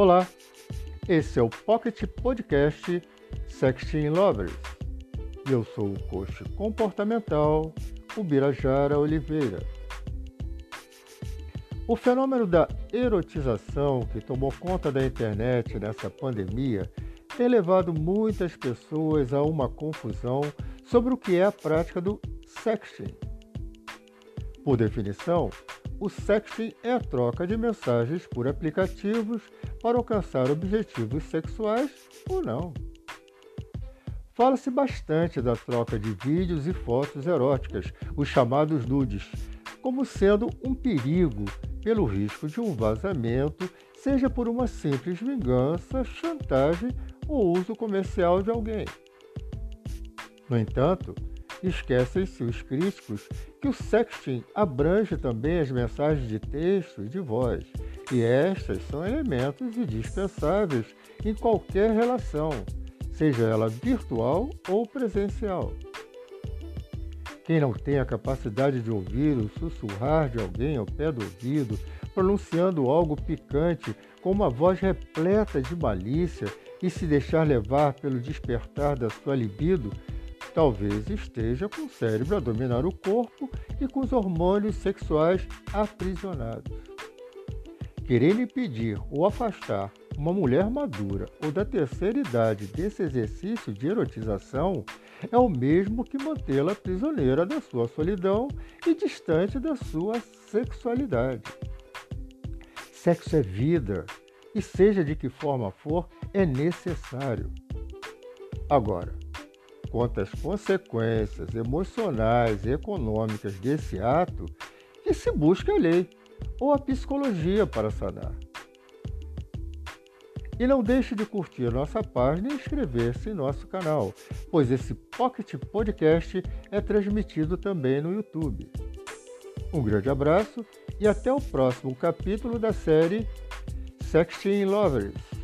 Olá, esse é o Pocket Podcast Sexting Lovers e eu sou o coach comportamental Ubirajara Oliveira. O fenômeno da erotização que tomou conta da internet nessa pandemia tem levado muitas pessoas a uma confusão sobre o que é a prática do sexting. Por definição, o sexting é a troca de mensagens por aplicativos para alcançar objetivos sexuais ou não. Fala-se bastante da troca de vídeos e fotos eróticas, os chamados nudes, como sendo um perigo pelo risco de um vazamento, seja por uma simples vingança, chantagem ou uso comercial de alguém. No entanto, esquecem-se os críticos que o sexting abrange também as mensagens de texto e de voz, e estas são elementos indispensáveis em qualquer relação, seja ela virtual ou presencial. Quem não tem a capacidade de ouvir o sussurrar de alguém ao pé do ouvido, pronunciando algo picante com uma voz repleta de malícia e se deixar levar pelo despertar da sua libido, talvez esteja com o cérebro a dominar o corpo e com os hormônios sexuais aprisionados. Querer impedir ou afastar uma mulher madura ou da terceira idade desse exercício de erotização é o mesmo que mantê-la prisioneira da sua solidão e distante da sua sexualidade. Sexo é vida e, seja de que forma for, é necessário. Agora, quanto às consequências emocionais e econômicas desse ato, que se busca a lei ou a psicologia para sanar. E não deixe de curtir nossa página e inscrever-se em nosso canal, pois esse Pocket Podcast é transmitido também no YouTube. Um grande abraço e até o próximo capítulo da série Sexting Lovers.